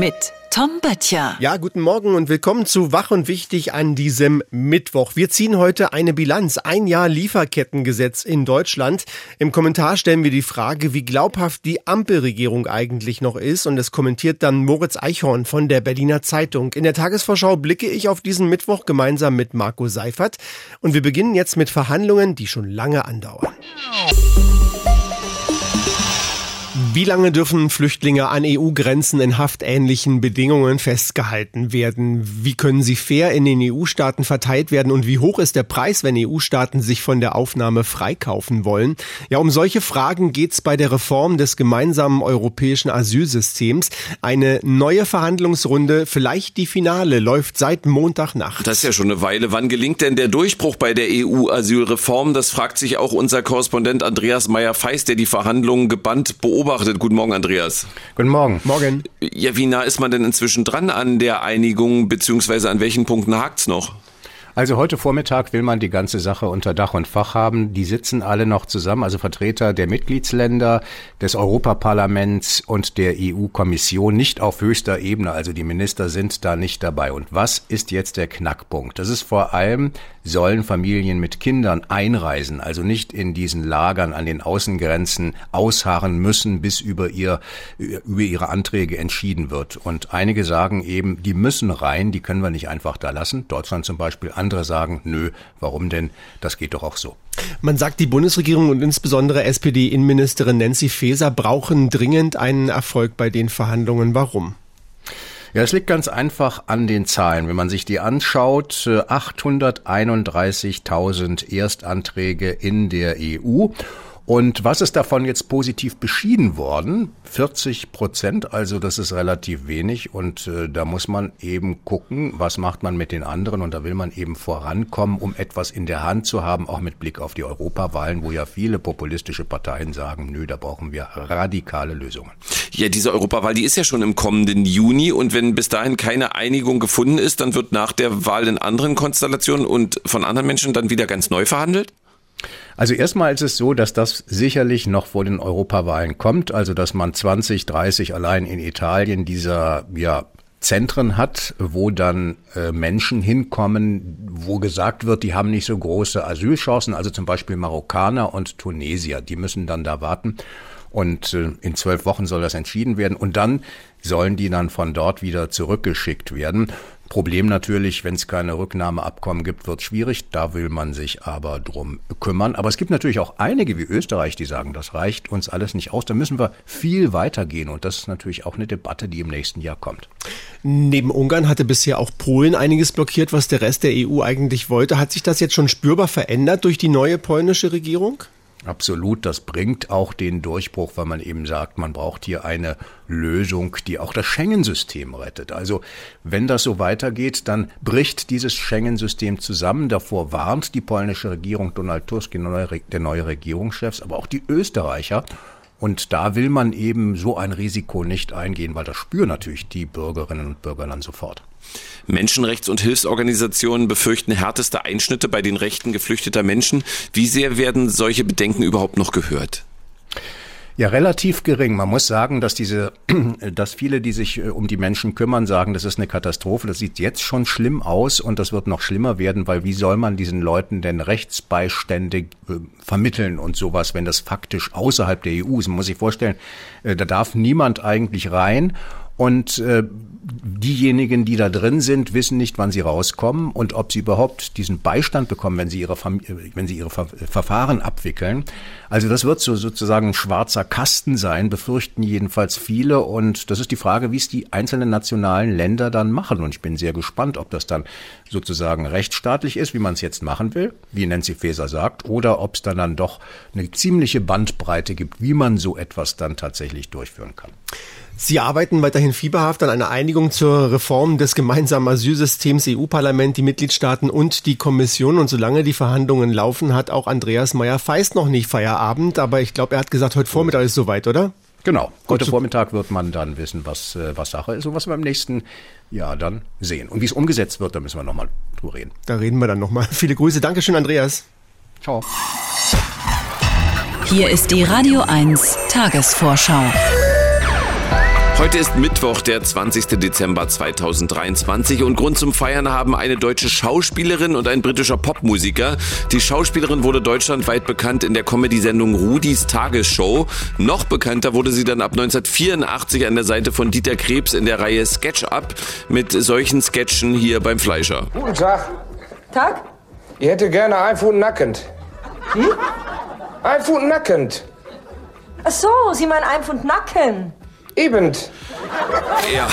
mit Tom Böttcher. Ja, guten Morgen und willkommen zu Wach und Wichtig an diesem Mittwoch. Wir ziehen heute eine Bilanz. Ein Jahr Lieferkettengesetz in Deutschland. Im Kommentar stellen wir die Frage, wie glaubhaft die Ampelregierung eigentlich noch ist. Und das kommentiert dann Moritz Eichhorn von der Berliner Zeitung. In der Tagesvorschau blicke ich auf diesen Mittwoch gemeinsam mit Marco Seifert. Und wir beginnen jetzt mit Verhandlungen, die schon lange andauern. Wie lange dürfen Flüchtlinge an EU-Grenzen in haftähnlichen Bedingungen festgehalten werden? Wie können sie fair in den EU-Staaten verteilt werden? Und wie hoch ist der Preis, wenn EU-Staaten sich von der Aufnahme freikaufen wollen? Ja, um solche Fragen geht's bei der Reform des gemeinsamen europäischen Asylsystems. Eine neue Verhandlungsrunde, vielleicht die Finale, läuft seit Montagnacht. Das ist ja schon eine Weile. Wann gelingt denn der Durchbruch bei der EU-Asylreform? Das fragt sich auch unser Korrespondent Andreas Meyer-Feist, der die Verhandlungen gebannt beobachtet beobachtet. Guten Morgen, Andreas. Guten Morgen. Morgen. Ja, wie nah ist man denn inzwischen dran an der Einigung, beziehungsweise an welchen Punkten hakt's noch? Also heute Vormittag will man die ganze Sache unter Dach und Fach haben. Die sitzen alle noch zusammen, also Vertreter der Mitgliedsländer, des Europaparlaments und der EU-Kommission, nicht auf höchster Ebene. Also die Minister sind da nicht dabei. Und was ist jetzt der Knackpunkt? Das ist vor allem, sollen Familien mit Kindern einreisen, also nicht in diesen Lagern an den Außengrenzen ausharren müssen, bis über ihr, über ihre Anträge entschieden wird. Und einige sagen eben, die müssen rein, die können wir nicht einfach da lassen. Deutschland zum Beispiel andere sagen, nö, warum denn? Das geht doch auch so. Man sagt, die Bundesregierung und insbesondere SPD-Innenministerin Nancy Faeser brauchen dringend einen Erfolg bei den Verhandlungen. Warum? Ja, es liegt ganz einfach an den Zahlen. Wenn man sich die anschaut, 831.000 äh, Erstanträge in der EU und was ist davon jetzt positiv beschieden worden? 40 Prozent, also das ist relativ wenig. Und äh, da muss man eben gucken, was macht man mit den anderen. Und da will man eben vorankommen, um etwas in der Hand zu haben, auch mit Blick auf die Europawahlen, wo ja viele populistische Parteien sagen, nö, da brauchen wir radikale Lösungen. Ja, diese Europawahl, die ist ja schon im kommenden Juni. Und wenn bis dahin keine Einigung gefunden ist, dann wird nach der Wahl in anderen Konstellationen und von anderen Menschen dann wieder ganz neu verhandelt? Also erstmal ist es so, dass das sicherlich noch vor den Europawahlen kommt, also dass man 20, 30 allein in Italien dieser ja, Zentren hat, wo dann äh, Menschen hinkommen, wo gesagt wird, die haben nicht so große Asylchancen, also zum Beispiel Marokkaner und Tunesier, die müssen dann da warten. Und äh, in zwölf Wochen soll das entschieden werden. Und dann sollen die dann von dort wieder zurückgeschickt werden. Problem natürlich, wenn es keine Rücknahmeabkommen gibt, wird schwierig. Da will man sich aber drum kümmern. Aber es gibt natürlich auch einige wie Österreich, die sagen, das reicht uns alles nicht aus. Da müssen wir viel weitergehen. Und das ist natürlich auch eine Debatte, die im nächsten Jahr kommt. Neben Ungarn hatte bisher auch Polen einiges blockiert, was der Rest der EU eigentlich wollte. Hat sich das jetzt schon spürbar verändert durch die neue polnische Regierung? Absolut, das bringt auch den Durchbruch, weil man eben sagt, man braucht hier eine Lösung, die auch das Schengen-System rettet. Also wenn das so weitergeht, dann bricht dieses Schengen-System zusammen. Davor warnt die polnische Regierung Donald Tusk, der neue, Regierungschefs, aber auch die Österreicher. Und da will man eben so ein Risiko nicht eingehen, weil das spüren natürlich die Bürgerinnen und Bürger dann sofort. Menschenrechts- und Hilfsorganisationen befürchten härteste Einschnitte bei den Rechten geflüchteter Menschen. Wie sehr werden solche Bedenken überhaupt noch gehört? Ja, relativ gering. Man muss sagen, dass diese, dass viele, die sich äh, um die Menschen kümmern, sagen, das ist eine Katastrophe. Das sieht jetzt schon schlimm aus und das wird noch schlimmer werden, weil wie soll man diesen Leuten denn Rechtsbeistände äh, vermitteln und sowas, wenn das faktisch außerhalb der EU ist? Man muss sich vorstellen, äh, da darf niemand eigentlich rein und äh, diejenigen, die da drin sind, wissen nicht, wann sie rauskommen und ob sie überhaupt diesen Beistand bekommen, wenn sie ihre, Familie, wenn sie ihre Ver Verfahren abwickeln. Also das wird so sozusagen ein schwarzer Kasten sein, befürchten jedenfalls viele. Und das ist die Frage, wie es die einzelnen nationalen Länder dann machen. Und ich bin sehr gespannt, ob das dann sozusagen rechtsstaatlich ist, wie man es jetzt machen will, wie Nancy Faeser sagt, oder ob es dann dann doch eine ziemliche Bandbreite gibt, wie man so etwas dann tatsächlich durchführen kann. Sie arbeiten weiterhin fieberhaft an einer Einigung zur Reform des gemeinsamen Asylsystems EU-Parlament, die Mitgliedstaaten und die Kommission. Und solange die Verhandlungen laufen, hat auch Andreas Meyer-Feist noch nicht Feierabend. Aber ich glaube, er hat gesagt, heute Vormittag ist soweit, oder? Genau. Heute Vormittag wird man dann wissen, was, äh, was Sache ist und was wir im nächsten Jahr dann sehen. Und wie es umgesetzt wird, da müssen wir nochmal drüber reden. Da reden wir dann nochmal. Viele Grüße. Dankeschön, Andreas. Ciao. Hier ist die Radio 1 Tagesvorschau. Heute ist Mittwoch, der 20. Dezember 2023 und Grund zum Feiern haben eine deutsche Schauspielerin und ein britischer Popmusiker. Die Schauspielerin wurde deutschlandweit bekannt in der Comedy-Sendung Rudis Tagesshow. Noch bekannter wurde sie dann ab 1984 an der Seite von Dieter Krebs in der Reihe Sketch Up mit solchen Sketchen hier beim Fleischer. Guten Tag. Tag? Ich hätte gerne ein Pfund nackend. Hm? Ein Pfund nackend. Ach so, Sie meinen ein Pfund Nacken. Eben. Ja,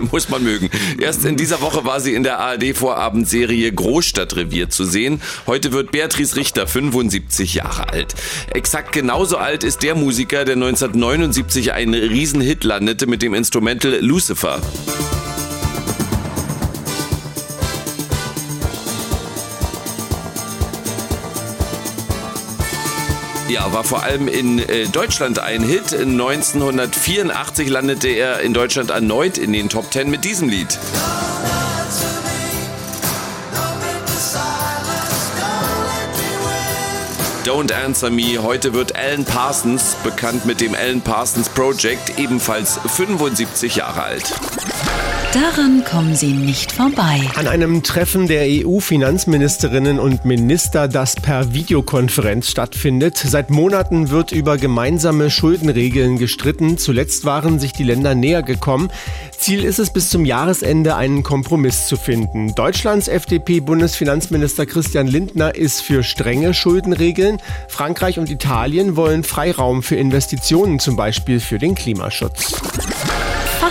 muss man mögen. Erst in dieser Woche war sie in der ARD-Vorabendserie Großstadtrevier zu sehen. Heute wird Beatrice Richter 75 Jahre alt. Exakt genauso alt ist der Musiker, der 1979 einen Riesenhit landete mit dem Instrumental Lucifer. Ja, war vor allem in äh, Deutschland ein Hit. 1984 landete er in Deutschland erneut in den Top Ten mit diesem Lied. Don't Answer Me. Heute wird Alan Parsons, bekannt mit dem Alan Parsons Project, ebenfalls 75 Jahre alt. Daran kommen Sie nicht vorbei. An einem Treffen der EU-Finanzministerinnen und Minister, das per Videokonferenz stattfindet. Seit Monaten wird über gemeinsame Schuldenregeln gestritten. Zuletzt waren sich die Länder näher gekommen. Ziel ist es, bis zum Jahresende einen Kompromiss zu finden. Deutschlands FDP-Bundesfinanzminister Christian Lindner ist für strenge Schuldenregeln. Frankreich und Italien wollen Freiraum für Investitionen, zum Beispiel für den Klimaschutz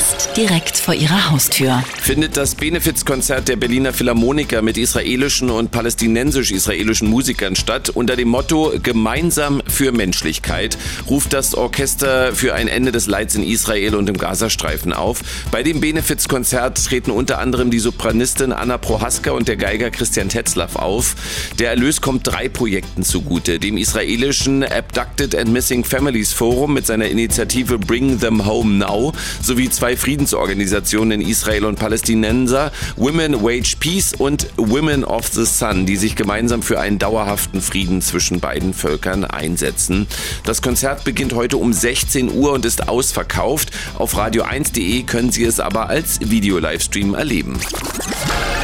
fast direkt vor ihrer Haustür. Findet das Benefizkonzert der Berliner Philharmoniker mit israelischen und palästinensisch-israelischen Musikern statt. Unter dem Motto Gemeinsam für Menschlichkeit ruft das Orchester für ein Ende des Leids in Israel und im Gazastreifen auf. Bei dem Benefizkonzert treten unter anderem die Sopranistin Anna Prohaska und der Geiger Christian Tetzlaff auf. Der Erlös kommt drei Projekten zugute. Dem israelischen Abducted and Missing Families Forum mit seiner Initiative Bring Them Home Now sowie zwei Friedensorganisationen in Israel und Palästinenser, Women Wage Peace und Women of the Sun, die sich gemeinsam für einen dauerhaften Frieden zwischen beiden Völkern einsetzen. Das Konzert beginnt heute um 16 Uhr und ist ausverkauft. Auf radio1.de können Sie es aber als Video-Livestream erleben.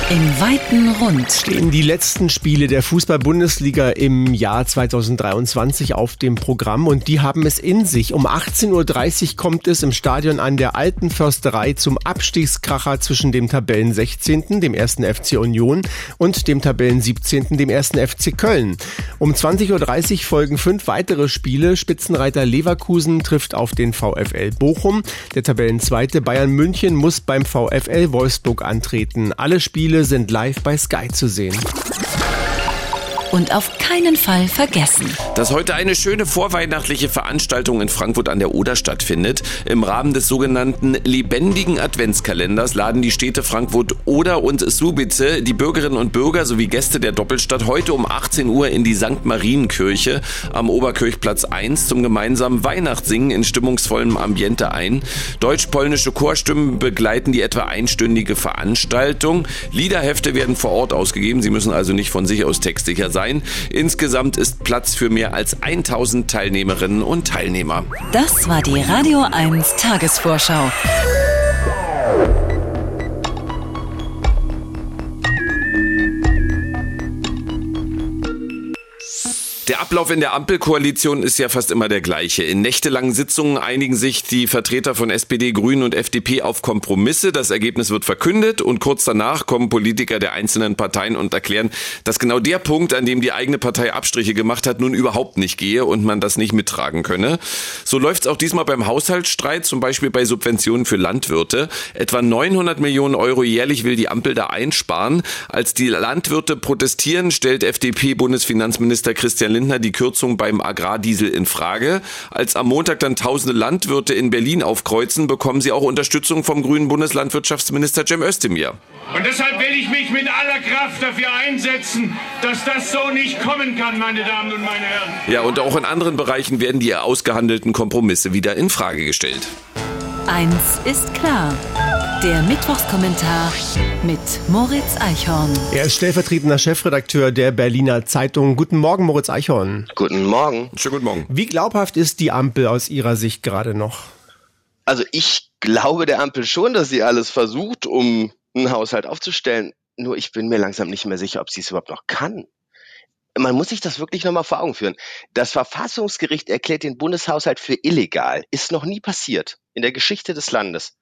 Im weiten Rund stehen die letzten Spiele der Fußball-Bundesliga im Jahr 2023 auf dem Programm und die haben es in sich. Um 18.30 Uhr kommt es im Stadion an der Alten Försterei zum Abstiegskracher zwischen dem Tabellen 16., dem 1. FC Union und dem Tabellen 17., dem 1. FC Köln. Um 20.30 Uhr folgen fünf weitere Spiele. Spitzenreiter Leverkusen trifft auf den VfL Bochum. Der Tabellenzweite Bayern München muss beim VfL Wolfsburg antreten. Alle Spiele sind live bei Sky zu sehen und auf keinen Fall vergessen. Dass heute eine schöne vorweihnachtliche Veranstaltung in Frankfurt an der Oder stattfindet. Im Rahmen des sogenannten lebendigen Adventskalenders laden die Städte Frankfurt Oder und Subice die Bürgerinnen und Bürger sowie Gäste der Doppelstadt heute um 18 Uhr in die St. Marienkirche am Oberkirchplatz 1 zum gemeinsamen Weihnachtssingen in stimmungsvollem Ambiente ein. Deutsch-polnische Chorstimmen begleiten die etwa einstündige Veranstaltung. Liederhefte werden vor Ort ausgegeben. Sie müssen also nicht von sich aus textsicher sein sein. Insgesamt ist Platz für mehr als 1000 Teilnehmerinnen und Teilnehmer. Das war die Radio 1 Tagesvorschau. Der Ablauf in der Ampelkoalition ist ja fast immer der gleiche. In nächtelangen Sitzungen einigen sich die Vertreter von SPD, Grünen und FDP auf Kompromisse. Das Ergebnis wird verkündet und kurz danach kommen Politiker der einzelnen Parteien und erklären, dass genau der Punkt, an dem die eigene Partei Abstriche gemacht hat, nun überhaupt nicht gehe und man das nicht mittragen könne. So läuft es auch diesmal beim Haushaltsstreit, zum Beispiel bei Subventionen für Landwirte. Etwa 900 Millionen Euro jährlich will die Ampel da einsparen. Als die Landwirte protestieren, stellt FDP-Bundesfinanzminister Christian Lindner die Kürzung beim Agrardiesel in Frage. Als am Montag dann tausende Landwirte in Berlin aufkreuzen, bekommen sie auch Unterstützung vom grünen Bundeslandwirtschaftsminister Cem Özdemir. Und deshalb will ich mich mit aller Kraft dafür einsetzen, dass das so nicht kommen kann, meine Damen und meine Herren. Ja, und auch in anderen Bereichen werden die ausgehandelten Kompromisse wieder in Frage gestellt. Eins ist klar. Der Mittwochskommentar mit Moritz Eichhorn. Er ist stellvertretender Chefredakteur der Berliner Zeitung. Guten Morgen, Moritz Eichhorn. Guten Morgen. Schönen guten Morgen. Wie glaubhaft ist die Ampel aus Ihrer Sicht gerade noch? Also ich glaube der Ampel schon, dass sie alles versucht, um einen Haushalt aufzustellen. Nur ich bin mir langsam nicht mehr sicher, ob sie es überhaupt noch kann. Man muss sich das wirklich nochmal vor Augen führen. Das Verfassungsgericht erklärt den Bundeshaushalt für illegal. Ist noch nie passiert in der Geschichte des Landes.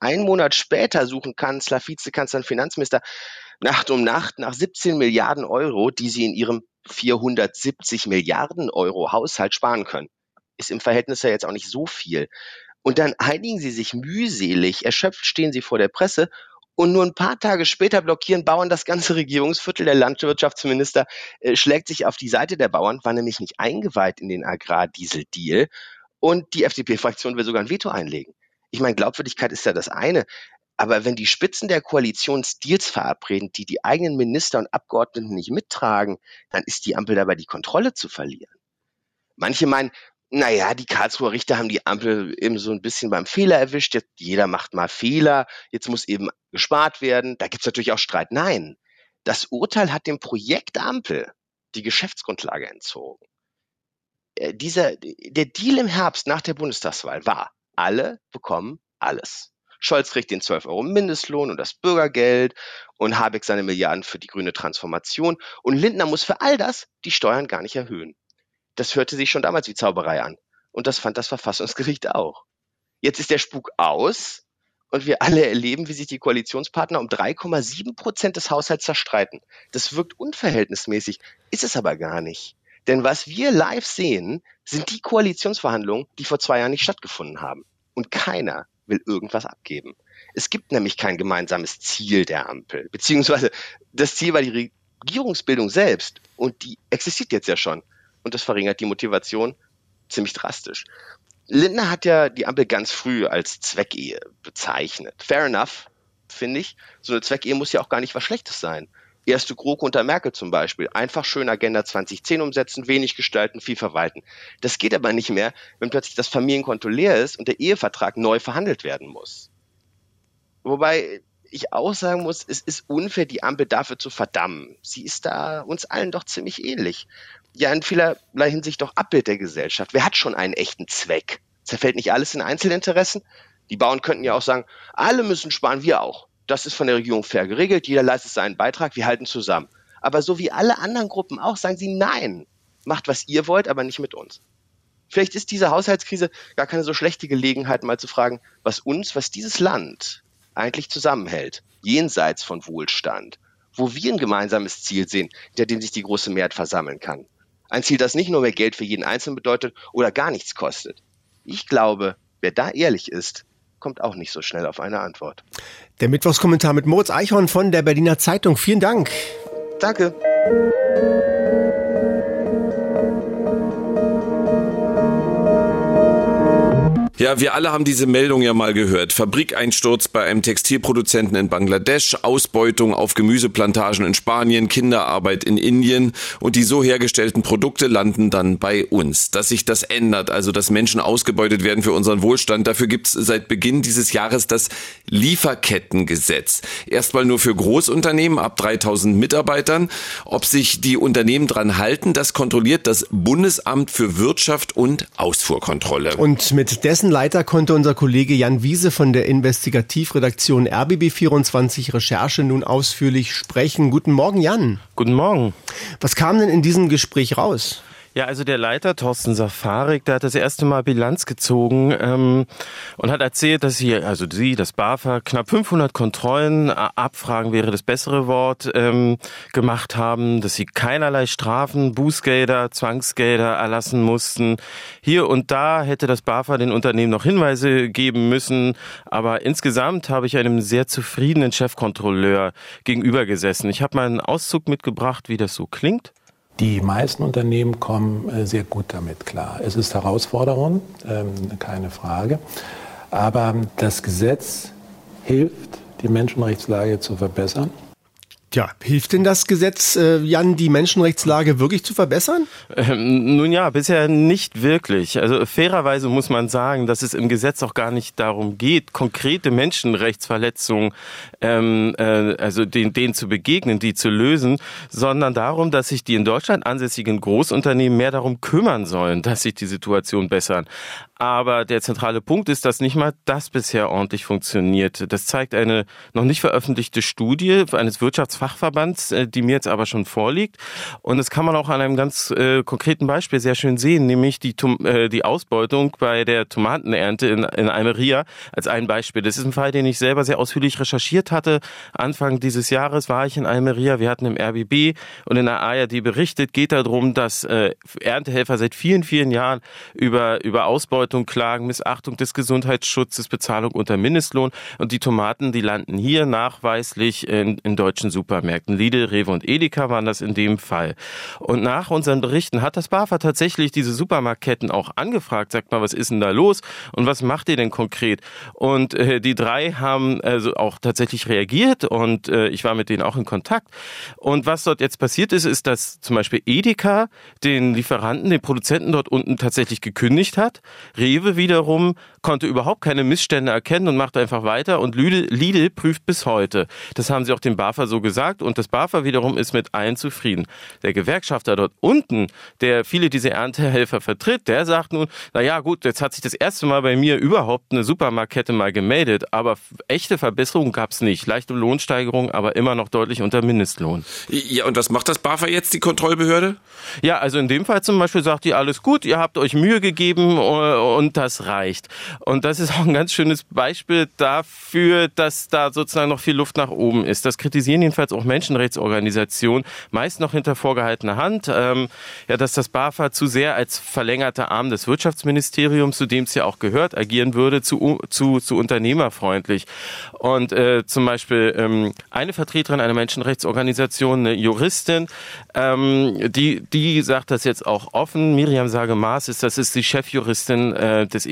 Ein Monat später suchen Kanzler, Vizekanzler und Finanzminister Nacht um Nacht nach 17 Milliarden Euro, die sie in ihrem 470 Milliarden Euro Haushalt sparen können. Ist im Verhältnis ja jetzt auch nicht so viel. Und dann einigen sie sich mühselig, erschöpft stehen sie vor der Presse und nur ein paar Tage später blockieren Bauern das ganze Regierungsviertel. Der Landwirtschaftsminister äh, schlägt sich auf die Seite der Bauern, war nämlich nicht eingeweiht in den Agrardiesel-Deal. Und die FDP-Fraktion will sogar ein Veto einlegen. Ich meine, Glaubwürdigkeit ist ja das eine. Aber wenn die Spitzen der Koalition Deals verabreden, die die eigenen Minister und Abgeordneten nicht mittragen, dann ist die Ampel dabei, die Kontrolle zu verlieren. Manche meinen, naja, die Karlsruher Richter haben die Ampel eben so ein bisschen beim Fehler erwischt. Jetzt, jeder macht mal Fehler. Jetzt muss eben gespart werden. Da gibt's natürlich auch Streit. Nein, das Urteil hat dem Projekt Ampel die Geschäftsgrundlage entzogen. Äh, dieser, der Deal im Herbst nach der Bundestagswahl war, alle bekommen alles. Scholz kriegt den 12 Euro Mindestlohn und das Bürgergeld und Habeck seine Milliarden für die grüne Transformation und Lindner muss für all das die Steuern gar nicht erhöhen. Das hörte sich schon damals wie Zauberei an und das fand das Verfassungsgericht auch. Jetzt ist der Spuk aus und wir alle erleben, wie sich die Koalitionspartner um 3,7 Prozent des Haushalts zerstreiten. Das wirkt unverhältnismäßig, ist es aber gar nicht. Denn was wir live sehen, sind die Koalitionsverhandlungen, die vor zwei Jahren nicht stattgefunden haben. Und keiner will irgendwas abgeben. Es gibt nämlich kein gemeinsames Ziel der Ampel, beziehungsweise das Ziel war die Regierungsbildung selbst und die existiert jetzt ja schon. Und das verringert die Motivation ziemlich drastisch. Lindner hat ja die Ampel ganz früh als Zweckehe bezeichnet. Fair enough, finde ich. So eine Zweckehe muss ja auch gar nicht was Schlechtes sein erste GroKo unter Merkel zum Beispiel. Einfach schön Agenda 2010 umsetzen, wenig gestalten, viel verwalten. Das geht aber nicht mehr, wenn plötzlich das Familienkonto leer ist und der Ehevertrag neu verhandelt werden muss. Wobei ich auch sagen muss, es ist unfair, die Ampel dafür zu verdammen. Sie ist da uns allen doch ziemlich ähnlich. Ja, in vielerlei Hinsicht doch Abbild der Gesellschaft. Wer hat schon einen echten Zweck? Zerfällt nicht alles in Einzelinteressen? Die Bauern könnten ja auch sagen, alle müssen sparen, wir auch das ist von der Regierung fair geregelt, jeder leistet seinen Beitrag, wir halten zusammen. Aber so wie alle anderen Gruppen auch, sagen sie nein, macht was ihr wollt, aber nicht mit uns. Vielleicht ist diese Haushaltskrise gar keine so schlechte Gelegenheit, mal zu fragen, was uns, was dieses Land eigentlich zusammenhält, jenseits von Wohlstand, wo wir ein gemeinsames Ziel sehen, hinter dem sich die große Mehrheit versammeln kann. Ein Ziel, das nicht nur mehr Geld für jeden Einzelnen bedeutet oder gar nichts kostet. Ich glaube, wer da ehrlich ist, kommt auch nicht so schnell auf eine Antwort. Der Mittwochskommentar mit Moritz Eichhorn von der Berliner Zeitung. Vielen Dank. Danke. Ja, wir alle haben diese Meldung ja mal gehört. Fabrikeinsturz bei einem Textilproduzenten in Bangladesch, Ausbeutung auf Gemüseplantagen in Spanien, Kinderarbeit in Indien und die so hergestellten Produkte landen dann bei uns. Dass sich das ändert, also dass Menschen ausgebeutet werden für unseren Wohlstand, dafür gibt's seit Beginn dieses Jahres das Lieferkettengesetz. Erstmal nur für Großunternehmen ab 3000 Mitarbeitern. Ob sich die Unternehmen dran halten, das kontrolliert das Bundesamt für Wirtschaft und Ausfuhrkontrolle. Und mit dessen Leiter konnte unser Kollege Jan Wiese von der Investigativredaktion RBB24 Recherche nun ausführlich sprechen. Guten Morgen, Jan. Guten Morgen. Was kam denn in diesem Gespräch raus? Ja, also der Leiter Thorsten Safarik, der hat das erste Mal Bilanz gezogen ähm, und hat erzählt, dass sie, also sie, das BAFA, knapp 500 Kontrollen, Abfragen wäre das bessere Wort, ähm, gemacht haben, dass sie keinerlei Strafen, Bußgelder, Zwangsgelder erlassen mussten. Hier und da hätte das BAFA den Unternehmen noch Hinweise geben müssen, aber insgesamt habe ich einem sehr zufriedenen Chefkontrolleur gegenüber gesessen. Ich habe mal einen Auszug mitgebracht, wie das so klingt. Die meisten Unternehmen kommen äh, sehr gut damit klar. Es ist Herausforderung, ähm, keine Frage. Aber das Gesetz hilft, die Menschenrechtslage zu verbessern. Tja, hilft denn das Gesetz, äh, Jan, die Menschenrechtslage wirklich zu verbessern? Ähm, nun ja, bisher nicht wirklich. Also fairerweise muss man sagen, dass es im Gesetz auch gar nicht darum geht, konkrete Menschenrechtsverletzungen, ähm, äh, also denen, denen zu begegnen, die zu lösen, sondern darum, dass sich die in Deutschland ansässigen Großunternehmen mehr darum kümmern sollen, dass sich die Situation bessern. Aber der zentrale Punkt ist, dass nicht mal das bisher ordentlich funktioniert. Das zeigt eine noch nicht veröffentlichte Studie eines Wirtschaftsfachverbands, äh, die mir jetzt aber schon vorliegt. Und das kann man auch an einem ganz äh, konkreten Beispiel sehr schön sehen, nämlich die, äh, die Ausbeutung bei der Tomatenernte in, in Almeria als ein Beispiel. Das ist ein Fall, den ich selber sehr ausführlich recherchiert hatte. Anfang dieses Jahres war ich in Almeria. Wir hatten im RBB und in der ARD berichtet, geht darum, dass äh, Erntehelfer seit vielen, vielen Jahren über, über Ausbeutung klagen, Missachtung des Gesundheitsschutzes, Bezahlung unter Mindestlohn. Und die Tomaten, die landen hier nachweislich in, in deutschen Supermärkten. Lidl, Rewe und Edeka waren das in dem Fall. Und nach unseren Berichten hat das BAFA tatsächlich diese Supermarktketten auch angefragt. Sagt mal, was ist denn da los? Und was macht ihr denn konkret? Und äh, die drei haben also auch tatsächlich reagiert und äh, ich war mit denen auch in Kontakt. Und was dort jetzt passiert ist, ist, dass zum Beispiel Edeka den Lieferanten, den Produzenten dort unten tatsächlich gekündigt hat. Rewe wiederum konnte überhaupt keine Missstände erkennen und macht einfach weiter und Lidl, Lidl prüft bis heute. Das haben sie auch dem BAFA so gesagt und das BAFA wiederum ist mit allen zufrieden. Der Gewerkschafter dort unten, der viele dieser Erntehelfer vertritt, der sagt nun, na ja, gut, jetzt hat sich das erste Mal bei mir überhaupt eine Supermarktkette mal gemeldet, aber echte Verbesserungen gab es nicht. Leichte Lohnsteigerung, aber immer noch deutlich unter Mindestlohn. Ja, und was macht das BAFA jetzt, die Kontrollbehörde? Ja, also in dem Fall zum Beispiel sagt die, alles gut, ihr habt euch Mühe gegeben und das reicht. Und das ist auch ein ganz schönes Beispiel dafür, dass da sozusagen noch viel Luft nach oben ist. Das kritisieren jedenfalls auch Menschenrechtsorganisationen, meist noch hinter vorgehaltener Hand, ähm, ja, dass das BAFA zu sehr als verlängerter Arm des Wirtschaftsministeriums, zu dem es ja auch gehört, agieren würde, zu, zu, zu unternehmerfreundlich. Und äh, zum Beispiel ähm, eine Vertreterin einer Menschenrechtsorganisation, eine Juristin, ähm, die, die sagt das jetzt auch offen. Miriam Sage-Maas ist, das ist die Chefjuristin äh, des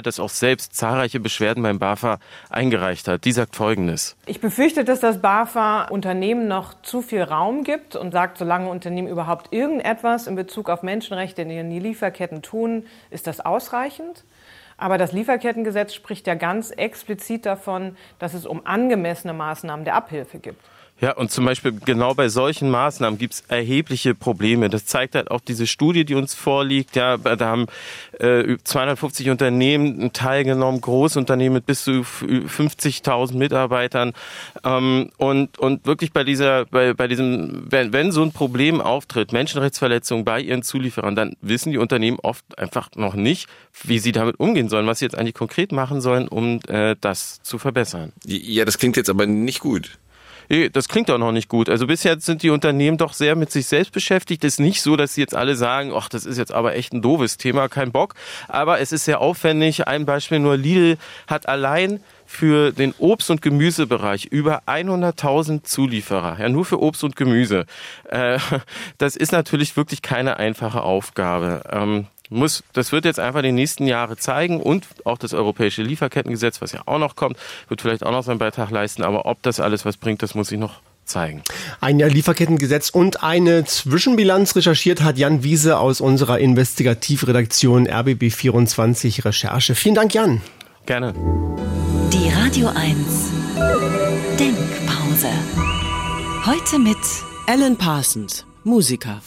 ECCAR, das auch selbst zahlreiche Beschwerden beim BAFA eingereicht hat. Die sagt Folgendes. Ich befürchte, dass das BAFA Unternehmen noch zu viel Raum gibt und sagt, solange Unternehmen überhaupt irgendetwas in Bezug auf Menschenrechte in ihren Lieferketten tun, ist das ausreichend. Aber das Lieferkettengesetz spricht ja ganz explizit davon, dass es um angemessene Maßnahmen der Abhilfe gibt. Ja, und zum Beispiel genau bei solchen Maßnahmen gibt es erhebliche Probleme. Das zeigt halt auch diese Studie, die uns vorliegt. Ja, da haben äh, 250 Unternehmen teilgenommen, Großunternehmen mit bis zu 50.000 Mitarbeitern. Ähm, und, und wirklich bei dieser, bei, bei diesem, wenn, wenn so ein Problem auftritt, Menschenrechtsverletzungen bei ihren Zulieferern, dann wissen die Unternehmen oft einfach noch nicht, wie sie damit umgehen sollen, was sie jetzt eigentlich konkret machen sollen, um äh, das zu verbessern. Ja, das klingt jetzt aber nicht gut. Das klingt auch noch nicht gut. Also bisher sind die Unternehmen doch sehr mit sich selbst beschäftigt. Es ist nicht so, dass sie jetzt alle sagen, ach, das ist jetzt aber echt ein doofes Thema, kein Bock. Aber es ist sehr aufwendig. Ein Beispiel nur, Lidl hat allein für den Obst- und Gemüsebereich über 100.000 Zulieferer, ja nur für Obst und Gemüse. Äh, das ist natürlich wirklich keine einfache Aufgabe. Ähm, muss, das wird jetzt einfach die nächsten Jahre zeigen und auch das europäische Lieferkettengesetz, was ja auch noch kommt, wird vielleicht auch noch seinen Beitrag leisten. Aber ob das alles was bringt, das muss ich noch zeigen. Ein Lieferkettengesetz und eine Zwischenbilanz recherchiert hat Jan Wiese aus unserer Investigativredaktion RBB24 Recherche. Vielen Dank, Jan. Gerne. Die Radio 1 Denkpause. Heute mit Alan Parsons, Musiker.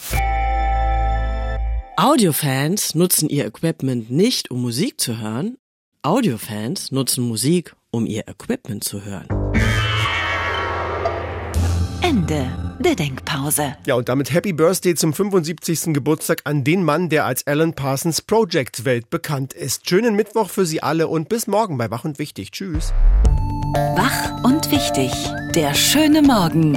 Audiofans nutzen ihr Equipment nicht, um Musik zu hören. Audiofans nutzen Musik, um ihr Equipment zu hören. Ende der Denkpause. Ja, und damit Happy Birthday zum 75. Geburtstag an den Mann, der als Alan Parsons Project Welt bekannt ist. Schönen Mittwoch für Sie alle und bis morgen bei Wach und Wichtig. Tschüss. Wach und Wichtig. Der schöne Morgen.